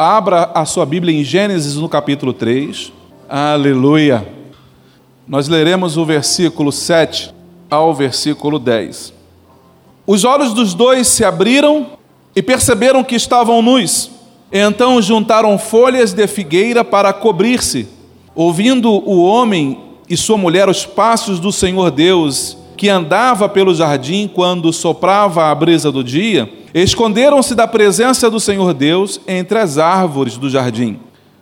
Abra a sua Bíblia em Gênesis no capítulo 3. Aleluia. Nós leremos o versículo 7 ao versículo 10. Os olhos dos dois se abriram e perceberam que estavam nus. Então juntaram folhas de figueira para cobrir-se. Ouvindo o homem e sua mulher os passos do Senhor Deus, que andava pelo jardim quando soprava a brisa do dia, Esconderam-se da presença do Senhor Deus entre as árvores do jardim.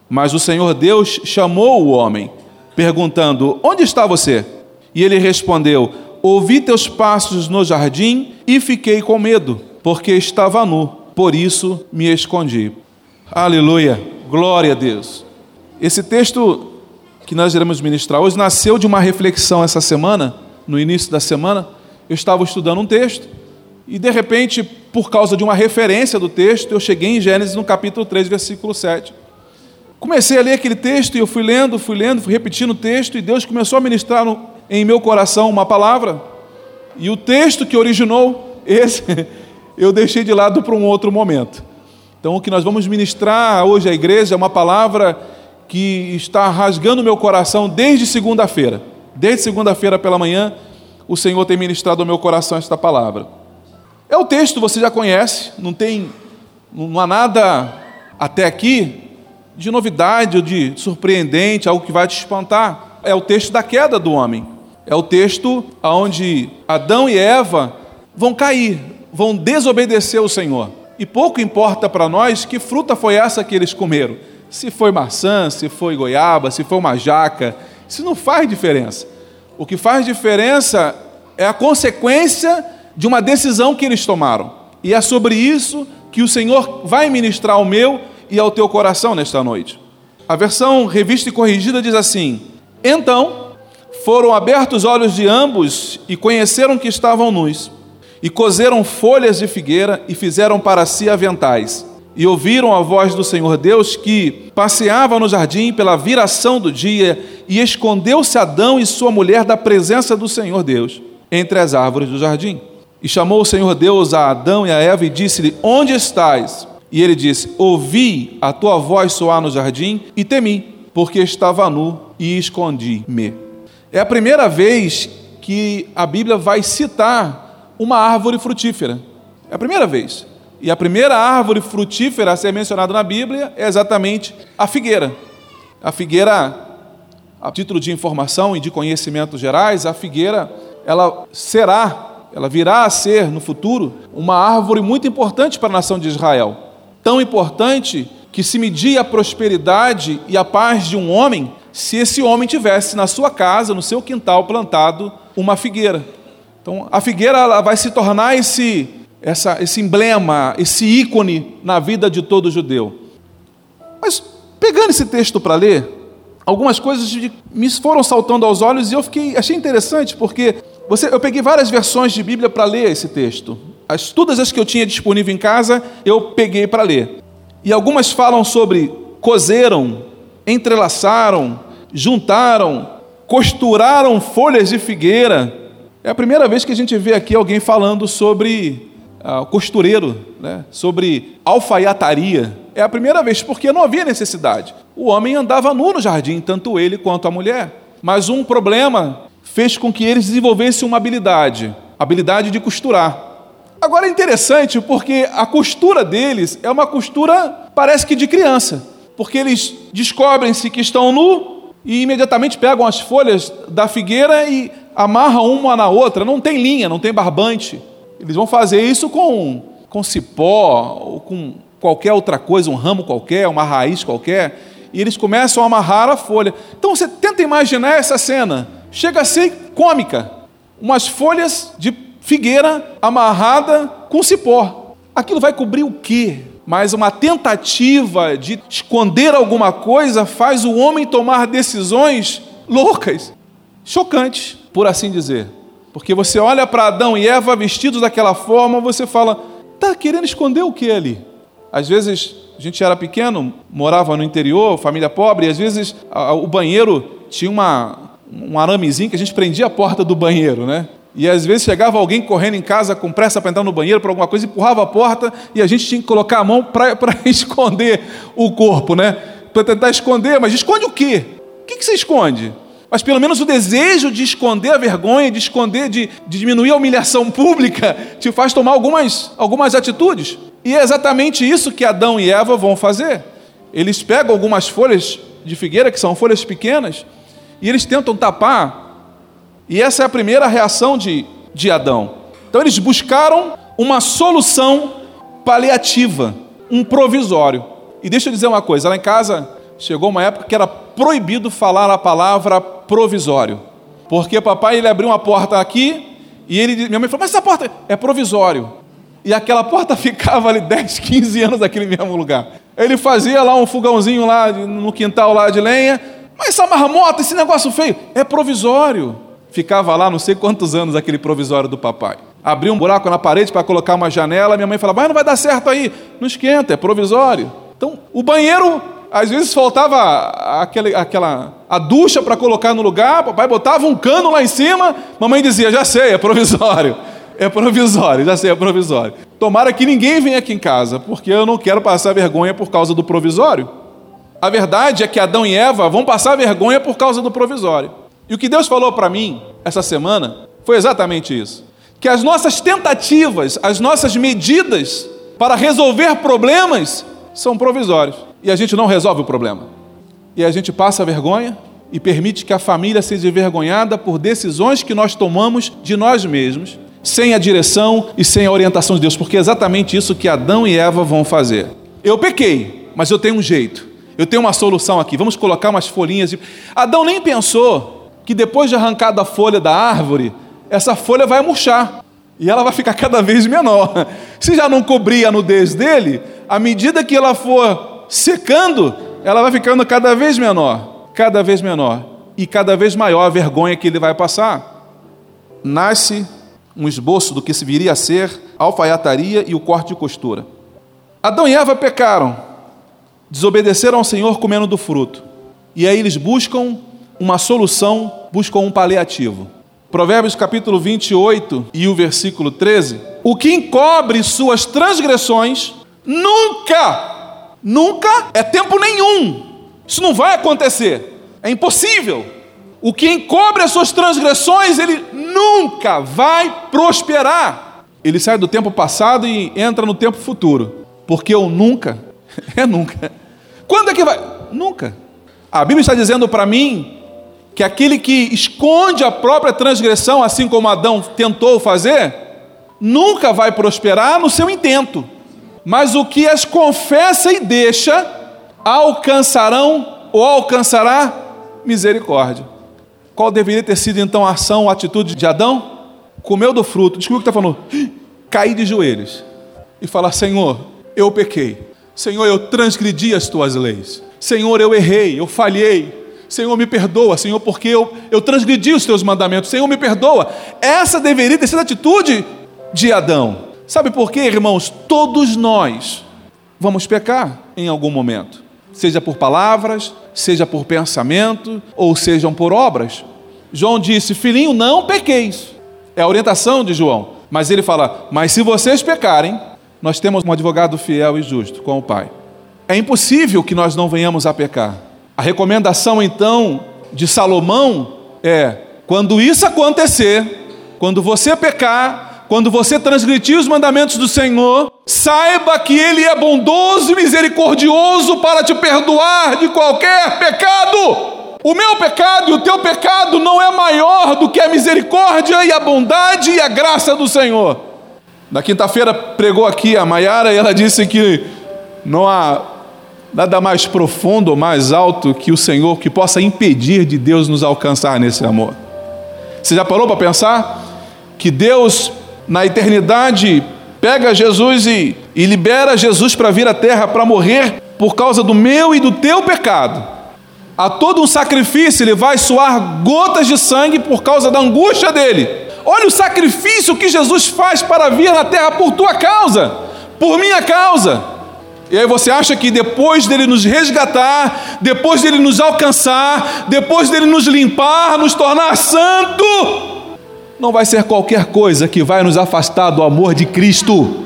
Mas o Senhor Deus chamou o homem, perguntando: Onde está você? E ele respondeu: Ouvi teus passos no jardim e fiquei com medo, porque estava nu, por isso me escondi. Aleluia, glória a Deus. Esse texto que nós iremos ministrar hoje nasceu de uma reflexão essa semana, no início da semana. Eu estava estudando um texto e de repente, por causa de uma referência do texto, eu cheguei em Gênesis no capítulo 3, versículo 7. Comecei a ler aquele texto e eu fui lendo, fui lendo, fui repetindo o texto e Deus começou a ministrar em meu coração uma palavra. E o texto que originou esse, eu deixei de lado para um outro momento. Então, o que nós vamos ministrar hoje à igreja é uma palavra que está rasgando meu coração desde segunda-feira. Desde segunda-feira pela manhã, o Senhor tem ministrado ao meu coração esta palavra. É o texto, você já conhece, não tem, não há nada até aqui de novidade ou de surpreendente, algo que vai te espantar. É o texto da queda do homem. É o texto onde Adão e Eva vão cair, vão desobedecer ao Senhor. E pouco importa para nós que fruta foi essa que eles comeram. Se foi maçã, se foi goiaba, se foi uma jaca, isso não faz diferença. O que faz diferença é a consequência de uma decisão que eles tomaram. E é sobre isso que o Senhor vai ministrar ao meu e ao teu coração nesta noite. A versão revista e corrigida diz assim: Então foram abertos os olhos de ambos e conheceram que estavam nus, e coseram folhas de figueira e fizeram para si aventais. E ouviram a voz do Senhor Deus que passeava no jardim pela viração do dia, e escondeu-se Adão e sua mulher da presença do Senhor Deus entre as árvores do jardim. E chamou o Senhor Deus a Adão e a Eva e disse-lhe: Onde estás? E ele disse: Ouvi a tua voz soar no jardim e temi, porque estava nu e escondi-me. É a primeira vez que a Bíblia vai citar uma árvore frutífera. É a primeira vez. E a primeira árvore frutífera a ser mencionada na Bíblia é exatamente a figueira. A figueira, a título de informação e de conhecimentos gerais, a figueira ela será ela virá a ser no futuro uma árvore muito importante para a nação de Israel. Tão importante que se media a prosperidade e a paz de um homem se esse homem tivesse na sua casa, no seu quintal plantado uma figueira. Então, a figueira ela vai se tornar esse essa, esse emblema, esse ícone na vida de todo judeu. Mas pegando esse texto para ler, algumas coisas me foram saltando aos olhos e eu fiquei achei interessante porque você, eu peguei várias versões de Bíblia para ler esse texto. As, todas as que eu tinha disponível em casa, eu peguei para ler. E algumas falam sobre cozeram, entrelaçaram, juntaram, costuraram folhas de figueira. É a primeira vez que a gente vê aqui alguém falando sobre ah, costureiro, né? sobre alfaiataria. É a primeira vez, porque não havia necessidade. O homem andava nu no jardim, tanto ele quanto a mulher. Mas um problema fez com que eles desenvolvessem uma habilidade, habilidade de costurar. Agora é interessante porque a costura deles é uma costura, parece que de criança, porque eles descobrem-se que estão nu e imediatamente pegam as folhas da figueira e amarram uma na outra. Não tem linha, não tem barbante. Eles vão fazer isso com, com cipó ou com qualquer outra coisa, um ramo qualquer, uma raiz qualquer, e eles começam a amarrar a folha. Então você tenta imaginar essa cena chega a ser cômica. Umas folhas de figueira amarrada com cipó. Aquilo vai cobrir o quê? Mas uma tentativa de esconder alguma coisa faz o homem tomar decisões loucas, chocantes, por assim dizer. Porque você olha para Adão e Eva vestidos daquela forma, você fala: tá querendo esconder o que ali? Às vezes a gente era pequeno, morava no interior, família pobre, e às vezes o banheiro tinha uma, um aramezinho que a gente prendia a porta do banheiro, né? E às vezes chegava alguém correndo em casa com pressa para entrar no banheiro para alguma coisa, empurrava a porta e a gente tinha que colocar a mão para esconder o corpo, né? Para tentar esconder, mas esconde o quê? O que, que você esconde? Mas pelo menos o desejo de esconder a vergonha, de esconder, de, de diminuir a humilhação pública, te faz tomar algumas, algumas atitudes. E é exatamente isso que Adão e Eva vão fazer. Eles pegam algumas folhas de figueira, que são folhas pequenas, e eles tentam tapar e essa é a primeira reação de, de Adão. Então eles buscaram uma solução paliativa, um provisório. E deixa eu dizer uma coisa: lá em casa chegou uma época que era proibido falar a palavra provisório. Porque papai ele abriu uma porta aqui e ele, minha mãe falou: Mas essa porta é provisório. E aquela porta ficava ali 10, 15 anos naquele mesmo lugar. Ele fazia lá um fogãozinho lá no quintal lá de lenha. Mas essa marmota, esse negócio feio, é provisório. Ficava lá não sei quantos anos aquele provisório do papai. Abria um buraco na parede para colocar uma janela, minha mãe falava, mas não vai dar certo aí. Não esquenta, é provisório. Então, o banheiro, às vezes faltava aquele, aquela, a ducha para colocar no lugar, papai botava um cano lá em cima, mamãe dizia, já sei, é provisório. É provisório, já sei, é provisório. Tomara que ninguém venha aqui em casa, porque eu não quero passar vergonha por causa do provisório. A verdade é que Adão e Eva vão passar vergonha por causa do provisório. E o que Deus falou para mim essa semana foi exatamente isso: que as nossas tentativas, as nossas medidas para resolver problemas são provisórios. E a gente não resolve o problema. E a gente passa vergonha e permite que a família seja envergonhada por decisões que nós tomamos de nós mesmos, sem a direção e sem a orientação de Deus, porque é exatamente isso que Adão e Eva vão fazer. Eu pequei, mas eu tenho um jeito. Eu tenho uma solução aqui. Vamos colocar umas folhinhas de. Adão nem pensou que depois de arrancada a folha da árvore, essa folha vai murchar e ela vai ficar cada vez menor. Se já não cobria a nudez dele, à medida que ela for secando, ela vai ficando cada vez menor, cada vez menor e cada vez maior a vergonha que ele vai passar. Nasce um esboço do que se viria a ser a alfaiataria e o corte de costura. Adão e Eva pecaram, desobedeceram ao Senhor comendo do fruto. E aí eles buscam uma solução, buscam um paliativo. Provérbios capítulo 28 e o versículo 13. O que encobre suas transgressões nunca, nunca é tempo nenhum. Isso não vai acontecer. É impossível. O que encobre as suas transgressões, ele nunca vai prosperar. Ele sai do tempo passado e entra no tempo futuro. Porque o nunca é nunca. Quando é que vai? Nunca. A Bíblia está dizendo para mim que aquele que esconde a própria transgressão, assim como Adão tentou fazer, nunca vai prosperar no seu intento. Mas o que as confessa e deixa, alcançarão ou alcançará misericórdia. Qual deveria ter sido então a ação ou atitude de Adão? Comeu do fruto, desculpa o que está falando, cair de joelhos e falar: Senhor, eu pequei, Senhor, eu transgredi as tuas leis, Senhor, eu errei, eu falhei, Senhor, me perdoa, Senhor, porque eu, eu transgredi os teus mandamentos. Senhor, me perdoa. Essa deveria ter sido a atitude de Adão. Sabe por quê, irmãos? Todos nós vamos pecar em algum momento, seja por palavras, seja por pensamento, ou sejam por obras. João disse: Filhinho, não pequeis. É a orientação de João. Mas ele fala: Mas se vocês pecarem, nós temos um advogado fiel e justo com o Pai. É impossível que nós não venhamos a pecar. A recomendação então de Salomão é: quando isso acontecer, quando você pecar, quando você transgredir os mandamentos do Senhor, saiba que Ele é bondoso e misericordioso para te perdoar de qualquer pecado. O meu pecado e o teu pecado não é maior do que a misericórdia e a bondade e a graça do Senhor. Na quinta-feira pregou aqui a Maiara e ela disse que não há nada mais profundo ou mais alto que o Senhor que possa impedir de Deus nos alcançar nesse amor. Você já parou para pensar que Deus, na eternidade, pega Jesus e, e libera Jesus para vir à terra para morrer por causa do meu e do teu pecado? A todo um sacrifício ele vai suar gotas de sangue por causa da angústia dele. Olha o sacrifício que Jesus faz para vir na terra por tua causa, por minha causa. E aí você acha que depois dele nos resgatar, depois dele nos alcançar, depois dele nos limpar, nos tornar santo, não vai ser qualquer coisa que vai nos afastar do amor de Cristo.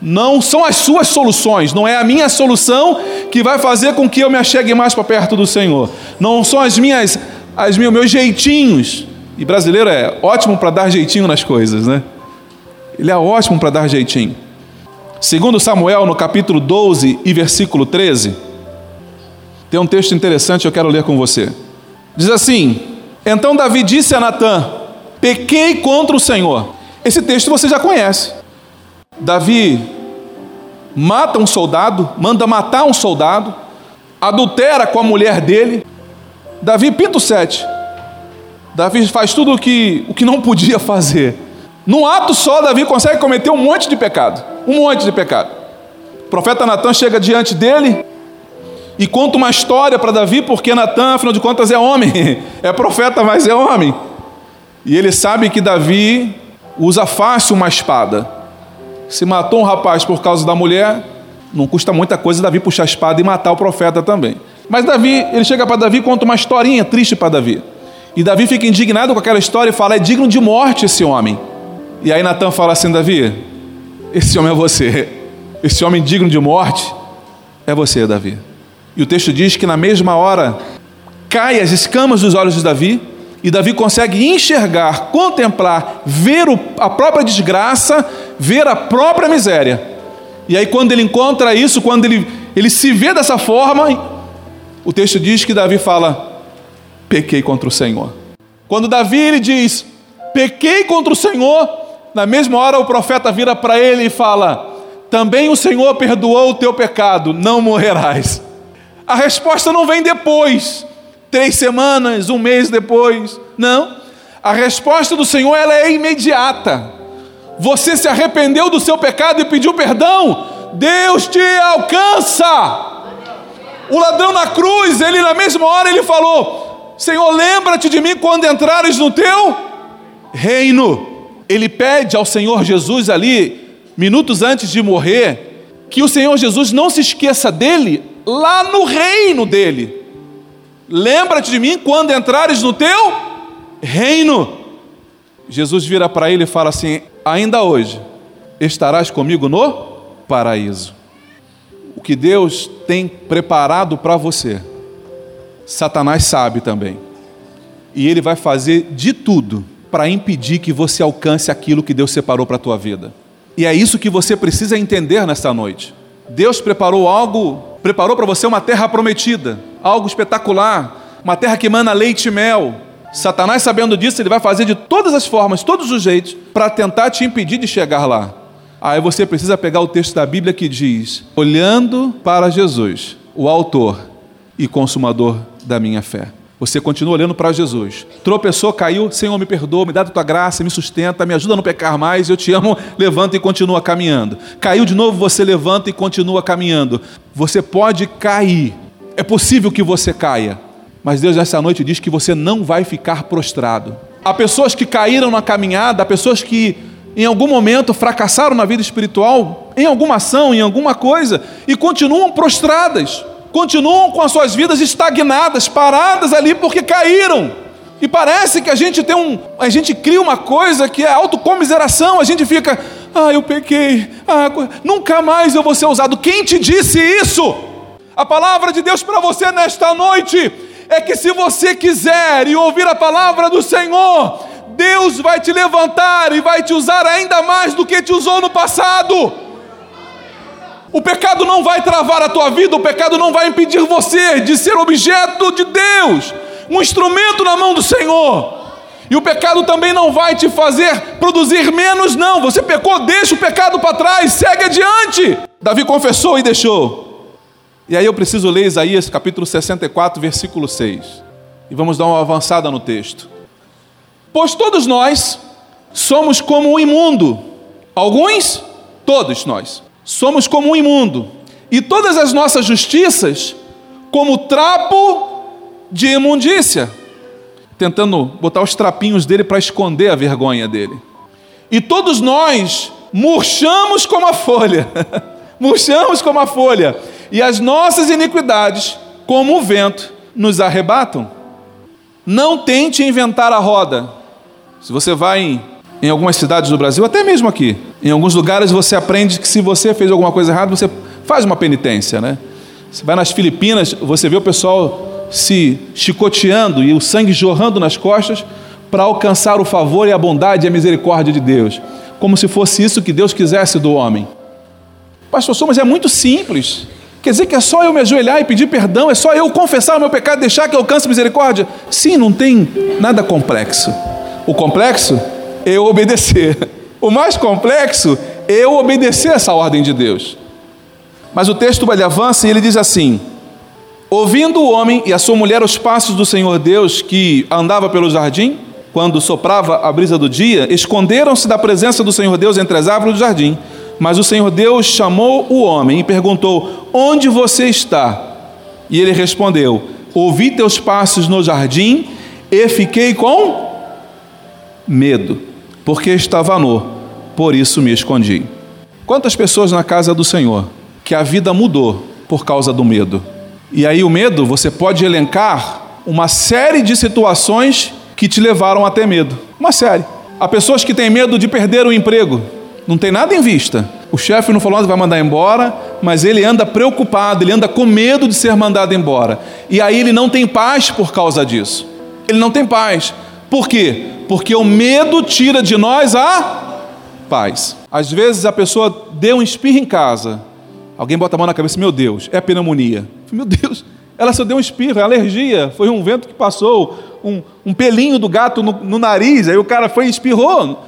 Não são as suas soluções, não é a minha solução que vai fazer com que eu me achegue mais para perto do Senhor. Não são as minhas, as meus, jeitinhos. E brasileiro é ótimo para dar jeitinho nas coisas, né? Ele é ótimo para dar jeitinho. Segundo Samuel, no capítulo 12 e versículo 13, tem um texto interessante que eu quero ler com você. Diz assim: Então Davi disse a Natã: Pequei contra o Senhor. Esse texto você já conhece. Davi mata um soldado, manda matar um soldado, adultera com a mulher dele. Davi pinta o sete. Davi faz tudo o que, o que não podia fazer. Num ato só, Davi consegue cometer um monte de pecado. Um monte de pecado. O profeta Natan chega diante dele e conta uma história para Davi, porque Natan, afinal de contas, é homem. É profeta, mas é homem. E ele sabe que Davi usa fácil uma espada. Se matou um rapaz por causa da mulher, não custa muita coisa Davi puxar a espada e matar o profeta também. Mas Davi, ele chega para Davi e conta uma historinha triste para Davi. E Davi fica indignado com aquela história e fala: é digno de morte esse homem. E aí Natan fala assim: Davi, esse homem é você. Esse homem digno de morte é você, Davi. E o texto diz que na mesma hora cai as escamas dos olhos de Davi e Davi consegue enxergar, contemplar, ver a própria desgraça, ver a própria miséria. E aí, quando ele encontra isso, quando ele, ele se vê dessa forma, o texto diz que Davi fala: pequei contra o Senhor. Quando Davi ele diz: pequei contra o Senhor, na mesma hora o profeta vira para ele e fala: também o Senhor perdoou o teu pecado, não morrerás. A resposta não vem depois, três semanas, um mês depois. Não. A resposta do Senhor ela é imediata. Você se arrependeu do seu pecado e pediu perdão, Deus te alcança. O ladrão na cruz, ele na mesma hora ele falou: Senhor, lembra-te de mim quando entrares no teu reino. Ele pede ao Senhor Jesus ali, minutos antes de morrer, que o Senhor Jesus não se esqueça dele lá no reino dele. Lembra-te de mim quando entrares no teu reino. Jesus vira para ele e fala assim: Ainda hoje estarás comigo no paraíso. O que Deus tem preparado para você, Satanás sabe também. E ele vai fazer de tudo para impedir que você alcance aquilo que Deus separou para a tua vida. E é isso que você precisa entender nesta noite. Deus preparou algo, preparou para você uma terra prometida, algo espetacular, uma terra que emana leite e mel. Satanás, sabendo disso, ele vai fazer de todas as formas, todos os jeitos, para tentar te impedir de chegar lá. Aí você precisa pegar o texto da Bíblia que diz: olhando para Jesus, o autor e consumador da minha fé. Você continua olhando para Jesus. Tropeçou, caiu, Senhor, me perdoa, me dá a tua graça, me sustenta, me ajuda a não pecar mais, eu te amo, levanta e continua caminhando. Caiu de novo, você levanta e continua caminhando. Você pode cair, é possível que você caia, mas Deus nessa noite diz que você não vai ficar prostrado. Há pessoas que caíram na caminhada, há pessoas que em algum momento fracassaram na vida espiritual, em alguma ação, em alguma coisa, e continuam prostradas continuam com as suas vidas estagnadas, paradas ali porque caíram. E parece que a gente tem um, a gente cria uma coisa que é autocomiseração, a gente fica, ah, eu pequei, ah, nunca mais eu vou ser usado. Quem te disse isso? A palavra de Deus para você nesta noite é que se você quiser e ouvir a palavra do Senhor, Deus vai te levantar e vai te usar ainda mais do que te usou no passado. O pecado não vai travar a tua vida, o pecado não vai impedir você de ser objeto de Deus, um instrumento na mão do Senhor. E o pecado também não vai te fazer produzir menos, não. Você pecou, deixa o pecado para trás, segue adiante. Davi confessou e deixou. E aí eu preciso ler Isaías capítulo 64, versículo 6. E vamos dar uma avançada no texto. Pois todos nós somos como um imundo. Alguns, todos nós somos como um imundo, e todas as nossas justiças como trapo de imundícia, tentando botar os trapinhos dele para esconder a vergonha dele. E todos nós murchamos como a folha, murchamos como a folha, e as nossas iniquidades, como o vento, nos arrebatam. Não tente inventar a roda, Se você vai em, em algumas cidades do Brasil, até mesmo aqui, em alguns lugares você aprende que se você fez alguma coisa errada, você faz uma penitência, né? Você vai nas Filipinas, você vê o pessoal se chicoteando e o sangue jorrando nas costas para alcançar o favor e a bondade e a misericórdia de Deus, como se fosse isso que Deus quisesse do homem. Pastor, mas é muito simples. Quer dizer que é só eu me ajoelhar e pedir perdão, é só eu confessar o meu pecado e deixar que eu alcance misericórdia? Sim, não tem nada complexo. O complexo eu obedecer. O mais complexo eu obedecer essa ordem de Deus. Mas o texto ele avança e ele diz assim: Ouvindo o homem e a sua mulher os passos do Senhor Deus que andava pelo jardim, quando soprava a brisa do dia, esconderam-se da presença do Senhor Deus entre as árvores do jardim. Mas o Senhor Deus chamou o homem e perguntou: Onde você está? E ele respondeu: Ouvi teus passos no jardim e fiquei com medo, porque estava nu, por isso me escondi. Quantas pessoas na casa do Senhor que a vida mudou por causa do medo? E aí, o medo, você pode elencar uma série de situações que te levaram a ter medo. Uma série. Há pessoas que têm medo de perder o emprego, não tem nada em vista. O chefe não falou que vai mandar embora, mas ele anda preocupado, ele anda com medo de ser mandado embora. E aí ele não tem paz por causa disso. Ele não tem paz. Por quê? Porque o medo tira de nós a paz. Às vezes a pessoa deu um espirro em casa, alguém bota a mão na cabeça, meu Deus, é pneumonia. Meu Deus, ela só deu um espirro, é alergia, foi um vento que passou, um, um pelinho do gato no, no nariz, aí o cara foi e espirrou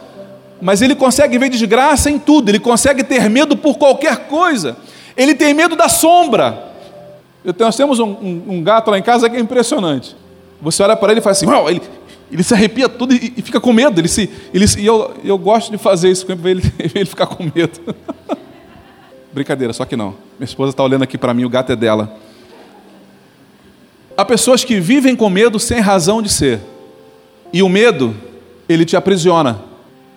mas ele consegue ver desgraça em tudo, ele consegue ter medo por qualquer coisa, ele tem medo da sombra. Nós temos um, um, um gato lá em casa que é impressionante. Você olha para ele e faz assim, ele, ele se arrepia tudo e, e, fica com medo. Ele se, ele, e eu, eu gosto de fazer isso, ver ele, ele ficar com medo. Brincadeira, só que não. Minha esposa está olhando aqui para mim, o gato é dela. Há pessoas que vivem com medo sem razão de ser. E o medo, ele te aprisiona.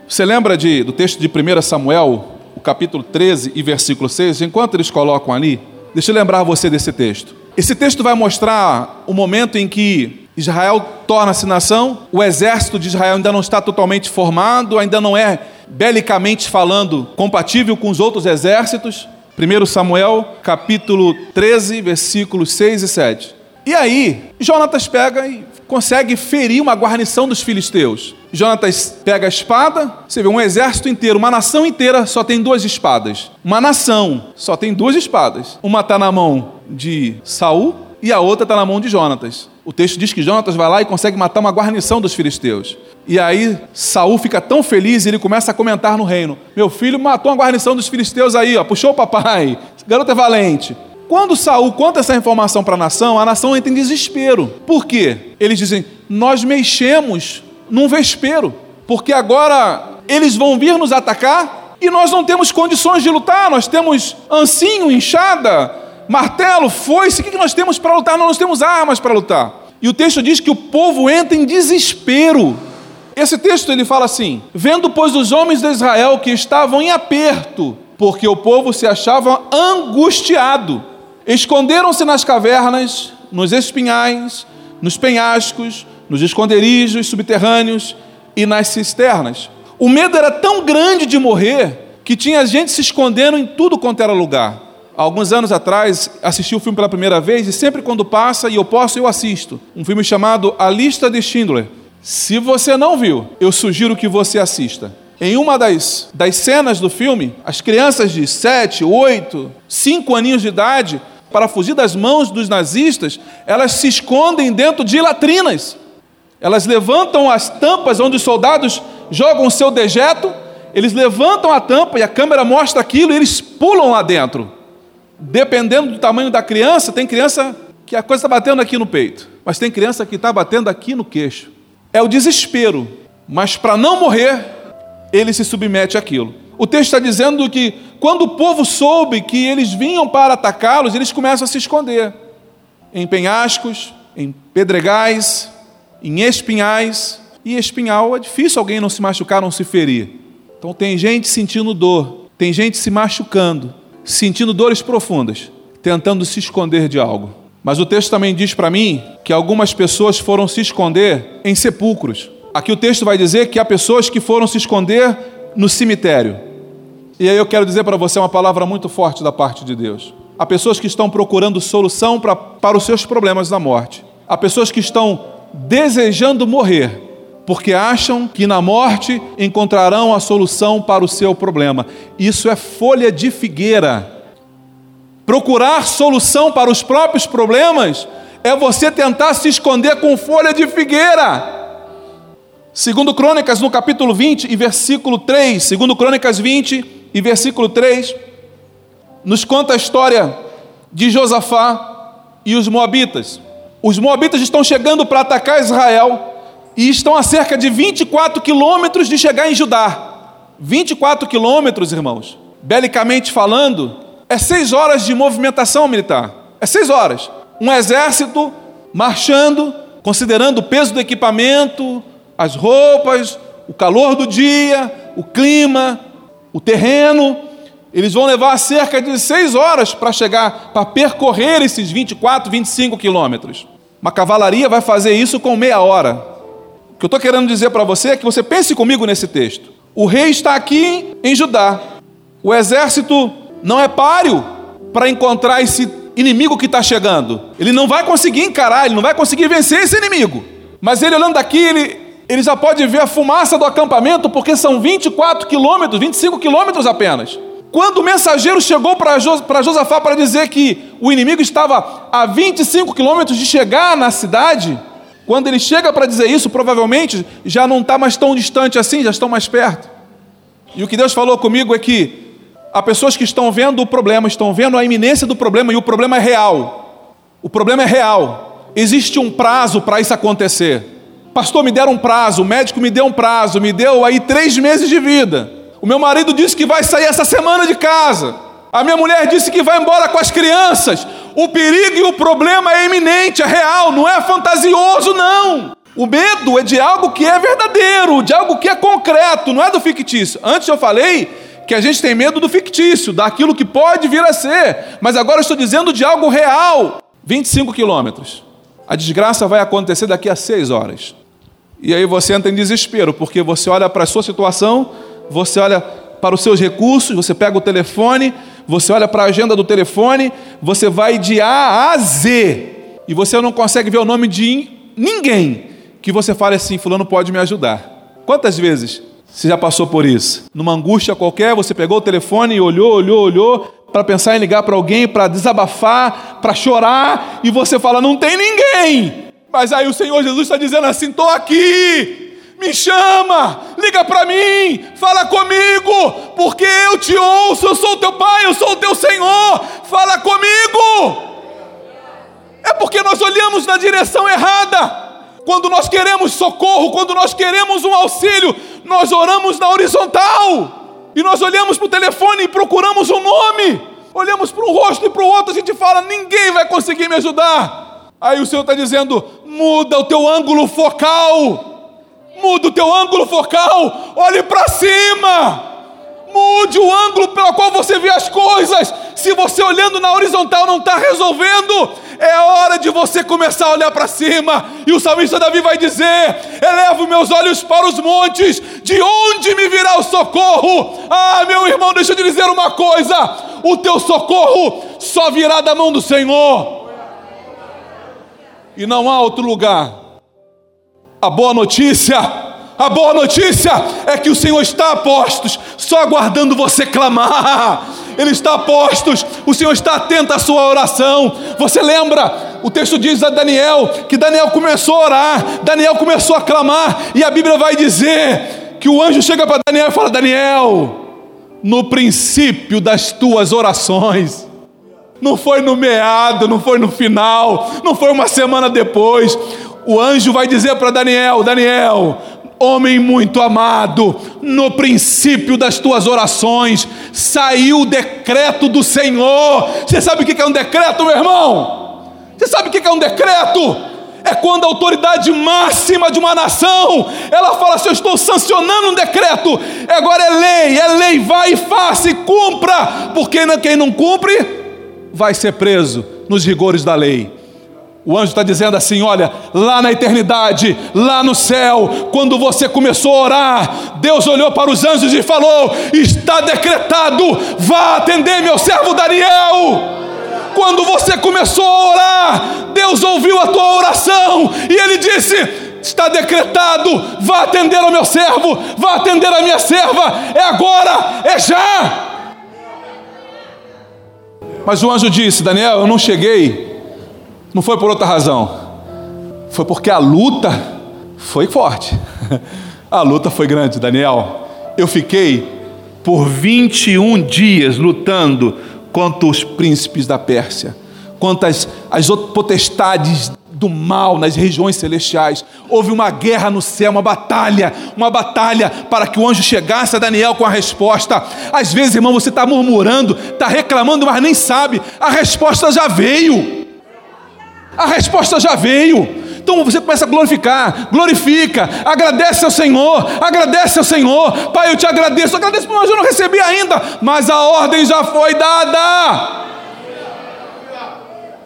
Você lembra de, do texto de 1 Samuel, o capítulo 13 e versículo 6? Enquanto eles colocam ali, deixa eu lembrar você desse texto. Esse texto vai mostrar o momento em que Israel torna-se nação, o exército de Israel ainda não está totalmente formado, ainda não é belicamente falando compatível com os outros exércitos. 1 Samuel, capítulo 13, versículos 6 e 7. E aí, Jonatas pega e consegue ferir uma guarnição dos filisteus. Jonatas pega a espada, você vê um exército inteiro, uma nação inteira só tem duas espadas. Uma nação só tem duas espadas. Uma está na mão de Saul e a outra está na mão de Jonatas. O texto diz que Jonatas vai lá e consegue matar uma guarnição dos filisteus. E aí Saul fica tão feliz e ele começa a comentar no reino: Meu filho matou uma guarnição dos filisteus aí, ó, puxou o papai. Garoto é valente. Quando Saul conta essa informação para a nação, a nação entra em desespero. Por quê? Eles dizem: Nós mexemos num vespeiro, porque agora eles vão vir nos atacar e nós não temos condições de lutar. Nós temos ancinho, enxada, martelo, foice. O que nós temos para lutar? Nós não temos armas para lutar. E o texto diz que o povo entra em desespero. Esse texto ele fala assim: Vendo, pois, os homens de Israel que estavam em aperto, porque o povo se achava angustiado Esconderam-se nas cavernas, nos espinhais, nos penhascos, nos esconderijos subterrâneos e nas cisternas. O medo era tão grande de morrer que tinha gente se escondendo em tudo quanto era lugar. Alguns anos atrás, assisti o filme pela primeira vez e sempre quando passa e eu posso, eu assisto. Um filme chamado A Lista de Schindler. Se você não viu, eu sugiro que você assista. Em uma das, das cenas do filme, as crianças de 7, 8, 5 aninhos de idade para fugir das mãos dos nazistas, elas se escondem dentro de latrinas. Elas levantam as tampas onde os soldados jogam o seu dejeto, eles levantam a tampa e a câmera mostra aquilo e eles pulam lá dentro. Dependendo do tamanho da criança, tem criança que a coisa está batendo aqui no peito, mas tem criança que está batendo aqui no queixo. É o desespero, mas para não morrer, ele se submete àquilo. O texto está dizendo que quando o povo soube que eles vinham para atacá-los, eles começam a se esconder em penhascos, em pedregais, em espinhais. E espinhal é difícil alguém não se machucar, não se ferir. Então tem gente sentindo dor, tem gente se machucando, sentindo dores profundas, tentando se esconder de algo. Mas o texto também diz para mim que algumas pessoas foram se esconder em sepulcros. Aqui o texto vai dizer que há pessoas que foram se esconder no cemitério. E aí eu quero dizer para você uma palavra muito forte da parte de Deus. Há pessoas que estão procurando solução pra, para os seus problemas na morte. Há pessoas que estão desejando morrer, porque acham que na morte encontrarão a solução para o seu problema. Isso é folha de figueira. Procurar solução para os próprios problemas é você tentar se esconder com folha de figueira. Segundo Crônicas, no capítulo 20 e versículo 3, segundo Crônicas 20 e versículo 3, nos conta a história de Josafá e os moabitas. Os moabitas estão chegando para atacar Israel e estão a cerca de 24 quilômetros de chegar em Judá. 24 quilômetros, irmãos, belicamente falando, é seis horas de movimentação militar. É seis horas. Um exército marchando, considerando o peso do equipamento, as roupas, o calor do dia, o clima, o terreno. Eles vão levar cerca de seis horas para chegar, para percorrer esses 24, 25 quilômetros. Uma cavalaria vai fazer isso com meia hora. Que eu estou querendo dizer para você é que você pense comigo nesse texto. O rei está aqui em Judá. O exército não é páreo para encontrar esse inimigo que está chegando. Ele não vai conseguir encarar, ele não vai conseguir vencer esse inimigo. Mas ele olhando daqui, ele, ele já pode ver a fumaça do acampamento, porque são 24 quilômetros, 25 quilômetros apenas. Quando o mensageiro chegou para Josafá para dizer que o inimigo estava a 25 quilômetros de chegar na cidade, quando ele chega para dizer isso, provavelmente já não está mais tão distante assim, já estão mais perto. E o que Deus falou comigo é que há pessoas que estão vendo o problema, estão vendo a iminência do problema, e o problema é real. O problema é real. Existe um prazo para isso acontecer. Pastor, me deram um prazo, o médico me deu um prazo, me deu aí três meses de vida. O meu marido disse que vai sair essa semana de casa. A minha mulher disse que vai embora com as crianças. O perigo e o problema é iminente, é real, não é fantasioso, não. O medo é de algo que é verdadeiro, de algo que é concreto, não é do fictício. Antes eu falei que a gente tem medo do fictício, daquilo que pode vir a ser, mas agora eu estou dizendo de algo real. 25 quilômetros. A desgraça vai acontecer daqui a seis horas. E aí você entra em desespero, porque você olha para a sua situação, você olha para os seus recursos, você pega o telefone, você olha para a agenda do telefone, você vai de A a Z, e você não consegue ver o nome de ninguém que você fale assim: Fulano pode me ajudar. Quantas vezes você já passou por isso? Numa angústia qualquer, você pegou o telefone e olhou, olhou, olhou, para pensar em ligar para alguém, para desabafar, para chorar, e você fala: Não tem ninguém. Mas aí o Senhor Jesus está dizendo assim: estou aqui, me chama, liga para mim, fala comigo, porque eu te ouço, eu sou teu Pai, eu sou teu Senhor, fala comigo. É porque nós olhamos na direção errada. Quando nós queremos socorro, quando nós queremos um auxílio, nós oramos na horizontal. E nós olhamos para o telefone e procuramos um nome. Olhamos para um rosto e para o outro, a gente fala: ninguém vai conseguir me ajudar. Aí o Senhor está dizendo: muda o teu ângulo focal, muda o teu ângulo focal, olhe para cima. Mude o ângulo pelo qual você vê as coisas. Se você olhando na horizontal não está resolvendo, é hora de você começar a olhar para cima. E o salmista Davi vai dizer: Elevo meus olhos para os montes, de onde me virá o socorro? Ah, meu irmão, deixa eu te dizer uma coisa: o teu socorro só virá da mão do Senhor e não há outro lugar. A boa notícia, a boa notícia é que o Senhor está a postos, só aguardando você clamar. Ele está a postos, o Senhor está atento à sua oração. Você lembra? O texto diz a Daniel que Daniel começou a orar, Daniel começou a clamar, e a Bíblia vai dizer que o anjo chega para Daniel e fala: Daniel, no princípio das tuas orações, não foi no meado, não foi no final, não foi uma semana depois. O anjo vai dizer para Daniel: Daniel, homem muito amado, no princípio das tuas orações saiu o decreto do Senhor. Você sabe o que é um decreto, meu irmão? Você sabe o que é um decreto? É quando a autoridade máxima de uma nação, ela fala assim: Eu estou sancionando um decreto, agora é lei, é lei, vai e faça e cumpra, porque quem não cumpre vai ser preso nos rigores da lei. O anjo está dizendo assim: olha, lá na eternidade, lá no céu, quando você começou a orar, Deus olhou para os anjos e falou: está decretado, vá atender meu servo Daniel. Quando você começou a orar, Deus ouviu a tua oração e ele disse: está decretado, vá atender ao meu servo, vá atender a minha serva, é agora, é já. Mas o anjo disse: Daniel, eu não cheguei não foi por outra razão. Foi porque a luta foi forte. A luta foi grande, Daniel. Eu fiquei por 21 dias lutando contra os príncipes da Pérsia, contra as, as potestades do mal nas regiões celestiais. Houve uma guerra no céu, uma batalha, uma batalha para que o anjo chegasse a Daniel com a resposta. Às vezes, irmão, você está murmurando, está reclamando, mas nem sabe, a resposta já veio. A resposta já veio. Então você começa a glorificar, glorifica, agradece ao Senhor, agradece ao Senhor. Pai, eu te agradeço, agradeço porque eu não recebi ainda, mas a ordem já foi dada.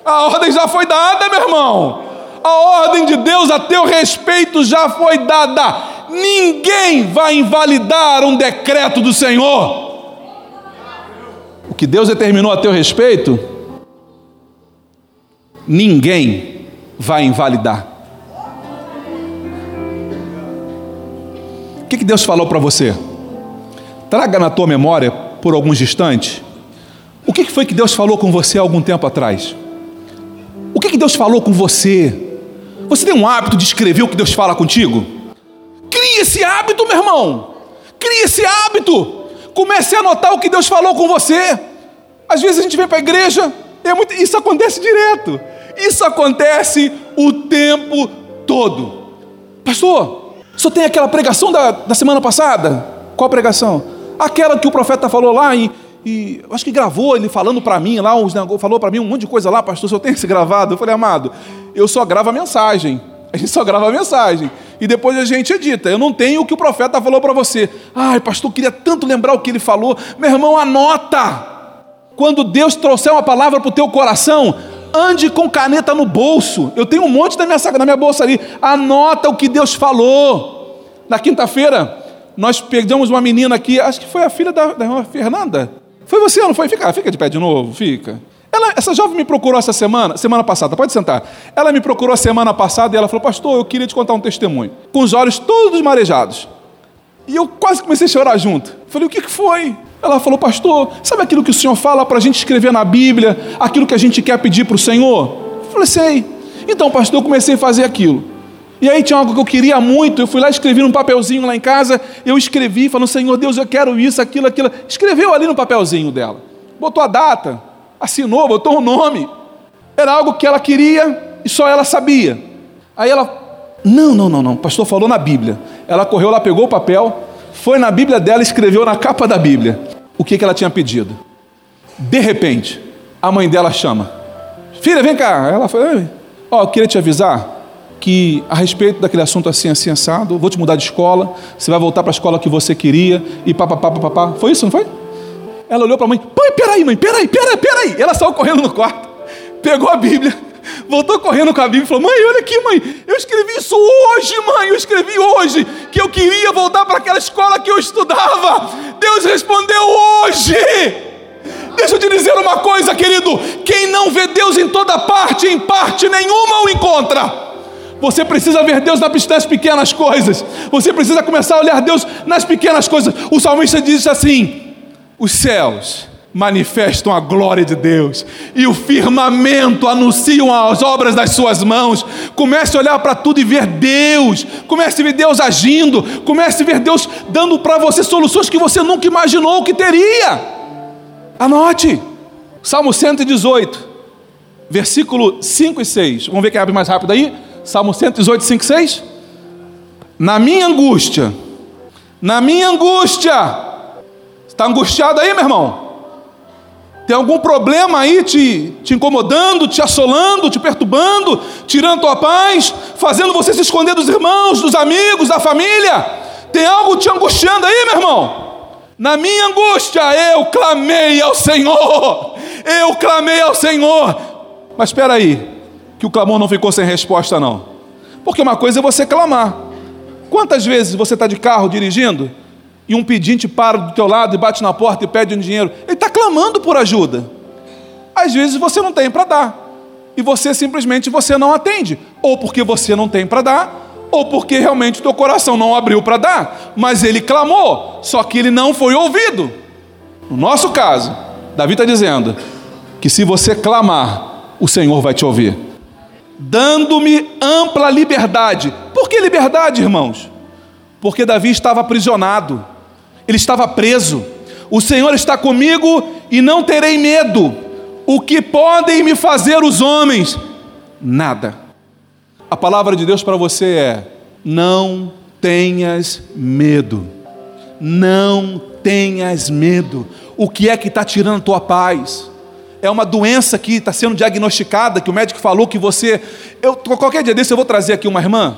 A ordem já foi dada, meu irmão. A ordem de Deus a teu respeito já foi dada. Ninguém vai invalidar um decreto do Senhor. O que Deus determinou a teu respeito, ninguém vai invalidar. O que, que Deus falou para você? Traga na tua memória por alguns instantes. O que, que foi que Deus falou com você há algum tempo atrás? O que, que Deus falou com você? Você tem um hábito de escrever o que Deus fala contigo? Crie esse hábito, meu irmão. Crie esse hábito. Comece a anotar o que Deus falou com você. Às vezes a gente vem para a igreja, é muito, isso acontece direto. Isso acontece o tempo todo. Pastor, só tem aquela pregação da, da semana passada? Qual pregação? Aquela que o profeta falou lá e, e acho que gravou ele falando para mim lá, falou para mim um monte de coisa lá, pastor, só tem esse gravado. Eu falei, amado, eu só gravo a mensagem. A gente só grava a mensagem. E depois a gente edita. Eu não tenho o que o profeta falou para você. Ai, pastor, queria tanto lembrar o que ele falou. Meu irmão, anota. Quando Deus trouxer uma palavra para o teu coração, ande com caneta no bolso. Eu tenho um monte na minha, na minha bolsa ali. Anota o que Deus falou. Na quinta-feira, nós pegamos uma menina aqui, acho que foi a filha da, da irmã Fernanda. Foi você não foi? Fica, fica de pé de novo, fica. Ela, essa jovem me procurou essa semana, semana passada, pode sentar. Ela me procurou semana passada e ela falou: Pastor, eu queria te contar um testemunho. Com os olhos todos marejados. E eu quase comecei a chorar junto. Falei: O que, que foi? Ela falou, pastor, sabe aquilo que o senhor fala para a gente escrever na Bíblia, aquilo que a gente quer pedir para o Senhor? Eu falei, sei. Então, pastor, eu comecei a fazer aquilo. E aí tinha algo que eu queria muito, eu fui lá, escrevi num papelzinho lá em casa, eu escrevi, falando, Senhor Deus, eu quero isso, aquilo, aquilo. Escreveu ali no papelzinho dela. Botou a data, assinou, botou o nome. Era algo que ela queria e só ela sabia. Aí ela, não, não, não, não, o pastor falou na Bíblia. Ela correu lá, pegou o papel, foi na Bíblia dela, escreveu na capa da Bíblia o que, que ela tinha pedido. De repente, a mãe dela chama: Filha, vem cá. Ela falou: Ó, oh, eu queria te avisar que a respeito daquele assunto assim, assim, assado, vou te mudar de escola, você vai voltar para a escola que você queria, e papapá, papapá. Foi isso, não foi? Ela olhou para a mãe: Pai, peraí, mãe, peraí, peraí, peraí. Ela saiu correndo no quarto, pegou a Bíblia, voltou correndo com a Bíblia e falou: Mãe, olha aqui, mãe, eu escrevi isso hoje, mãe, eu escrevi hoje, que eu queria voltar para aquela escola que eu estudava. Deus respondeu hoje. Deixa eu te dizer uma coisa, querido: quem não vê Deus em toda parte, em parte nenhuma o encontra. Você precisa ver Deus nas pequenas coisas. Você precisa começar a olhar Deus nas pequenas coisas. O salmista diz assim: os céus manifestam a glória de Deus, e o firmamento anunciam as obras das suas mãos. Comece a olhar para tudo e ver Deus, comece a ver Deus agindo, comece a ver Deus dando para você soluções que você nunca imaginou que teria. Anote, Salmo 118, versículo 5 e 6. Vamos ver quem abre mais rápido aí? Salmo 118, 5 e 6. Na minha angústia, na minha angústia, está angustiado aí, meu irmão? Tem algum problema aí te, te incomodando, te assolando, te perturbando, tirando tua paz, fazendo você se esconder dos irmãos, dos amigos, da família? Tem algo te angustiando aí, meu irmão? Na minha angústia eu clamei ao Senhor, eu clamei ao Senhor. Mas espera aí, que o clamor não ficou sem resposta, não. Porque uma coisa é você clamar. Quantas vezes você está de carro dirigindo e um pedinte para do teu lado e bate na porta e pede um dinheiro? Ele está clamando por ajuda. Às vezes você não tem para dar e você simplesmente você não atende, ou porque você não tem para dar, ou porque realmente o teu coração não abriu para dar, mas ele clamou, só que ele não foi ouvido. No nosso caso, Davi está dizendo que se você clamar, o Senhor vai te ouvir, dando-me ampla liberdade. Por que liberdade, irmãos? Porque Davi estava aprisionado, ele estava preso. O Senhor está comigo e não terei medo. O que podem me fazer os homens? Nada. A palavra de Deus para você é: não tenhas medo. Não tenhas medo. O que é que está tirando a tua paz? É uma doença que está sendo diagnosticada, que o médico falou que você. Eu, qualquer dia desse eu vou trazer aqui uma irmã,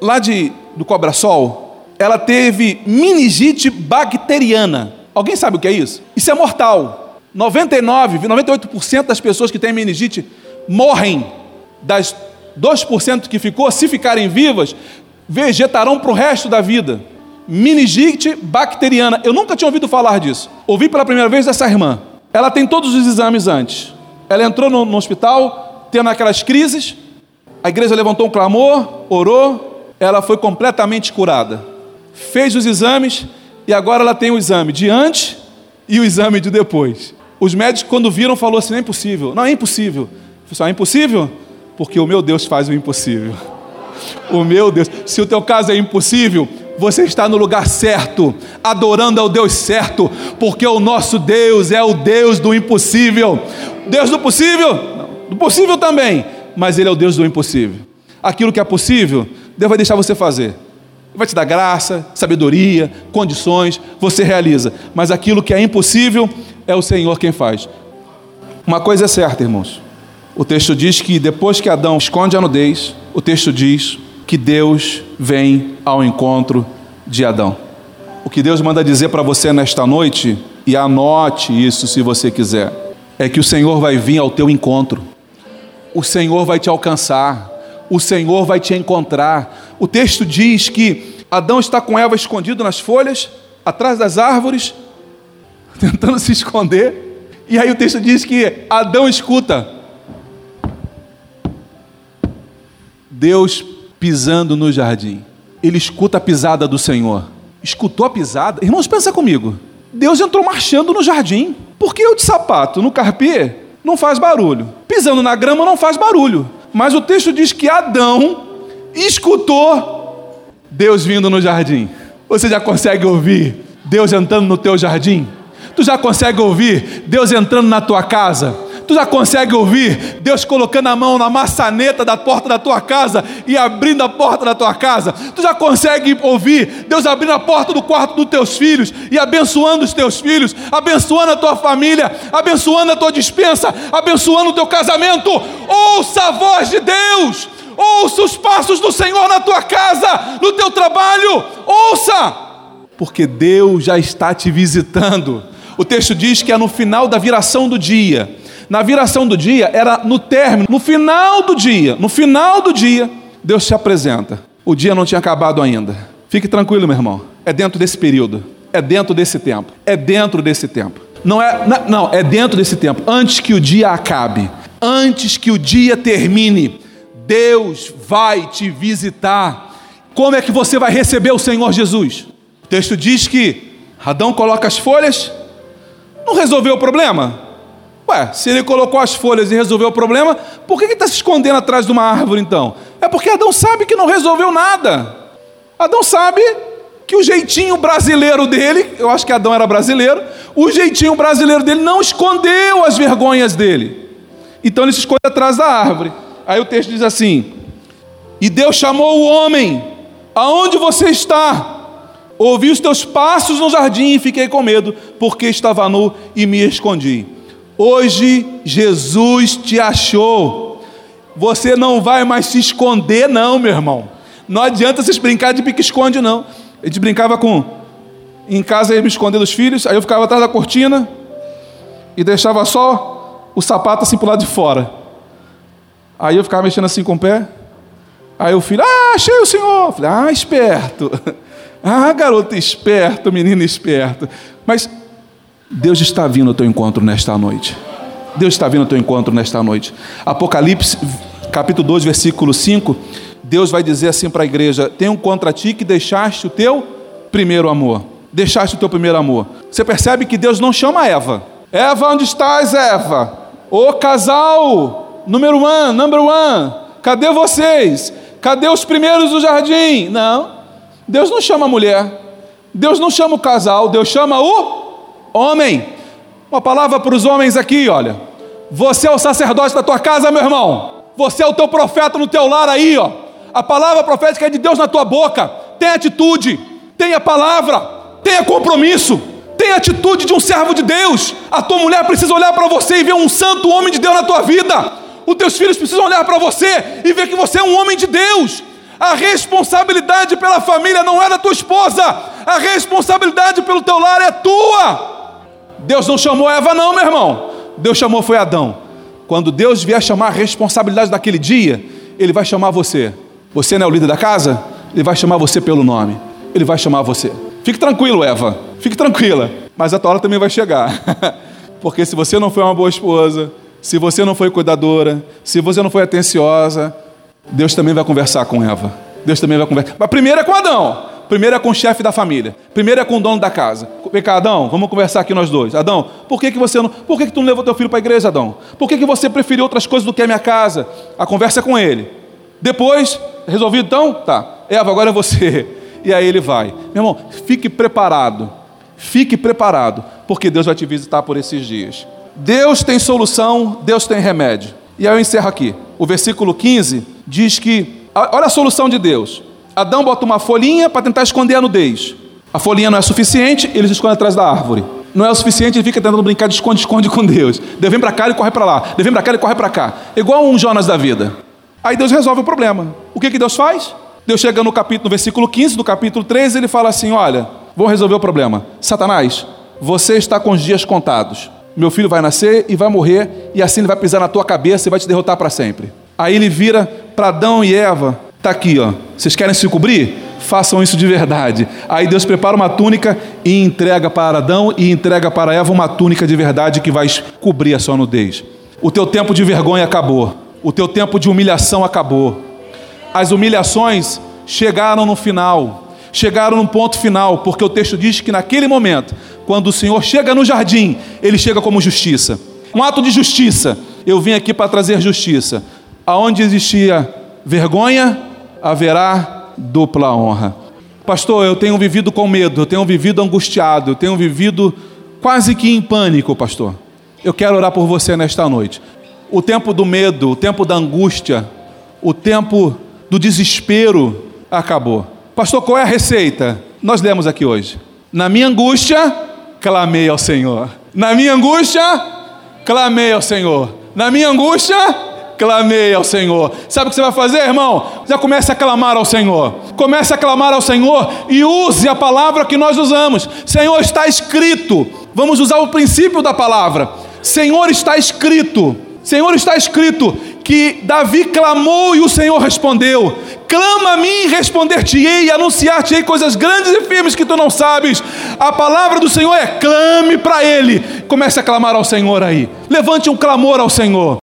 lá de, do Cobra Sol, ela teve meningite bacteriana. Alguém sabe o que é isso? Isso é mortal. 99, 98% das pessoas que têm meningite morrem. Das 2% que ficou, se ficarem vivas, vegetarão para o resto da vida. Meningite bacteriana. Eu nunca tinha ouvido falar disso. Ouvi pela primeira vez dessa irmã. Ela tem todos os exames antes. Ela entrou no, no hospital, tendo aquelas crises. A igreja levantou um clamor, orou. Ela foi completamente curada. Fez os exames e agora ela tem o exame de antes e o exame de depois. Os médicos, quando viram, falou assim: não é impossível. Não, é impossível. Eu é impossível? Porque o meu Deus faz o impossível. O meu Deus. Se o teu caso é impossível, você está no lugar certo, adorando ao Deus certo, porque o nosso Deus é o Deus do impossível. Deus do possível? Não. Do possível também, mas Ele é o Deus do impossível. Aquilo que é possível, Deus vai deixar você fazer. Vai te dar graça, sabedoria, condições, você realiza. Mas aquilo que é impossível, é o Senhor quem faz. Uma coisa é certa, irmãos. O texto diz que depois que Adão esconde a nudez, o texto diz que Deus vem ao encontro de Adão. O que Deus manda dizer para você nesta noite, e anote isso se você quiser, é que o Senhor vai vir ao teu encontro. O Senhor vai te alcançar. O Senhor vai te encontrar. O texto diz que Adão está com Eva escondido nas folhas, atrás das árvores, tentando se esconder. E aí o texto diz que Adão escuta Deus pisando no jardim. Ele escuta a pisada do Senhor. Escutou a pisada? Irmãos, pensa comigo. Deus entrou marchando no jardim. Por que eu de sapato no carpê não faz barulho? Pisando na grama não faz barulho. Mas o texto diz que Adão escutou Deus vindo no jardim. Você já consegue ouvir Deus entrando no teu jardim? Tu já consegue ouvir Deus entrando na tua casa? Tu já consegue ouvir Deus colocando a mão na maçaneta da porta da tua casa e abrindo a porta da tua casa? Tu já consegue ouvir Deus abrindo a porta do quarto dos teus filhos e abençoando os teus filhos, abençoando a tua família, abençoando a tua dispensa, abençoando o teu casamento? Ouça a voz de Deus, ouça os passos do Senhor na tua casa, no teu trabalho, ouça, porque Deus já está te visitando. O texto diz que é no final da viração do dia. Na viração do dia era no término, no final do dia, no final do dia, Deus se apresenta. O dia não tinha acabado ainda. Fique tranquilo, meu irmão. É dentro desse período. É dentro desse tempo. É dentro desse tempo. Não é, não, é dentro desse tempo. Antes que o dia acabe, antes que o dia termine, Deus vai te visitar. Como é que você vai receber o Senhor Jesus? O texto diz que Adão coloca as folhas, não resolveu o problema? Ué, se ele colocou as folhas e resolveu o problema, por que ele está se escondendo atrás de uma árvore então? É porque Adão sabe que não resolveu nada. Adão sabe que o jeitinho brasileiro dele, eu acho que Adão era brasileiro, o jeitinho brasileiro dele não escondeu as vergonhas dele. Então ele se esconde atrás da árvore. Aí o texto diz assim: E Deus chamou o homem, aonde você está? Ouvi os teus passos no jardim e fiquei com medo, porque estava nu e me escondi. Hoje Jesus te achou. Você não vai mais se esconder, não, meu irmão. Não adianta vocês brincar de pique-esconde, não. A gente brincava com. Em casa ia me esconder dos filhos, aí eu ficava atrás da cortina e deixava só o sapato assim para lado de fora. Aí eu ficava mexendo assim com o pé. Aí o filho, ah, achei o senhor. Eu falei, ah, esperto. Ah, garoto esperto, menino esperto. Mas Deus está vindo ao teu encontro nesta noite. Deus está vindo ao teu encontro nesta noite. Apocalipse, capítulo 2, versículo 5. Deus vai dizer assim para a igreja: Tenho contra ti que deixaste o teu primeiro amor. Deixaste o teu primeiro amor. Você percebe que Deus não chama Eva. Eva, onde estás, Eva? O casal, número um, number one. Cadê vocês? Cadê os primeiros do jardim? Não. Deus não chama a mulher. Deus não chama o casal. Deus chama o homem. Uma palavra para os homens aqui, olha. Você é o sacerdote da tua casa, meu irmão. Você é o teu profeta no teu lar aí, ó. A palavra profética é de Deus na tua boca. Tem atitude, tenha palavra, tenha compromisso, tenha atitude de um servo de Deus. A tua mulher precisa olhar para você e ver um santo homem de Deus na tua vida. Os teus filhos precisam olhar para você e ver que você é um homem de Deus. A responsabilidade pela família não é da tua esposa, a responsabilidade pelo teu lar é tua. Deus não chamou Eva, não, meu irmão. Deus chamou foi Adão. Quando Deus vier chamar a responsabilidade daquele dia, Ele vai chamar você. Você não é o líder da casa? Ele vai chamar você pelo nome. Ele vai chamar você. Fique tranquilo, Eva. Fique tranquila. Mas a tua hora também vai chegar. Porque se você não foi uma boa esposa, se você não foi cuidadora, se você não foi atenciosa, Deus também vai conversar com Eva. Deus também vai conversar. Mas primeiro é com Adão. Primeiro é com o chefe da família. Primeiro é com o dono da casa. Vem cá, Adão, vamos conversar aqui nós dois. Adão, por que, que você não. Por que, que tu não levou teu filho para a igreja, Adão? Por que, que você preferiu outras coisas do que a minha casa? A conversa é com ele. Depois, resolvido então? Tá. Eva, agora é você. E aí ele vai. Meu irmão, fique preparado. Fique preparado, porque Deus vai te visitar por esses dias. Deus tem solução, Deus tem remédio. E aí eu encerro aqui. O versículo 15 diz que. Olha a solução de Deus. Adão bota uma folhinha para tentar esconder a nudez. A folhinha não é suficiente, ele se esconde atrás da árvore. Não é o suficiente, ele fica tentando brincar de esconde-esconde com Deus. Deus vem para cá, ele corre para lá. Deus vem para cá, ele corre para cá. Igual um Jonas da vida. Aí Deus resolve o problema. O que, que Deus faz? Deus chega no capítulo, no versículo 15 do capítulo 13, ele fala assim: Olha, vou resolver o problema. Satanás, você está com os dias contados. Meu filho vai nascer e vai morrer, e assim ele vai pisar na tua cabeça e vai te derrotar para sempre. Aí ele vira para Adão e Eva Está aqui, ó. Vocês querem se cobrir? Façam isso de verdade. Aí Deus prepara uma túnica e entrega para Adão e entrega para Eva uma túnica de verdade que vai cobrir a sua nudez. O teu tempo de vergonha acabou. O teu tempo de humilhação acabou. As humilhações chegaram no final. Chegaram no ponto final, porque o texto diz que naquele momento, quando o Senhor chega no jardim, ele chega como justiça. Um ato de justiça. Eu vim aqui para trazer justiça. Aonde existia vergonha, haverá dupla honra. Pastor, eu tenho vivido com medo, eu tenho vivido angustiado, eu tenho vivido quase que em pânico, pastor. Eu quero orar por você nesta noite. O tempo do medo, o tempo da angústia, o tempo do desespero acabou. Pastor, qual é a receita? Nós lemos aqui hoje. Na minha angústia, clamei ao Senhor. Na minha angústia, clamei ao Senhor. Na minha angústia, clamei ao Senhor. Sabe o que você vai fazer, irmão? Já comece a clamar ao Senhor. Comece a clamar ao Senhor e use a palavra que nós usamos. Senhor, está escrito. Vamos usar o princípio da palavra. Senhor, está escrito. Senhor, está escrito que Davi clamou e o Senhor respondeu. Clama a mim e responder-te-ei anunciar-te-ei coisas grandes e firmes que tu não sabes. A palavra do Senhor é clame para Ele. Comece a clamar ao Senhor aí. Levante um clamor ao Senhor.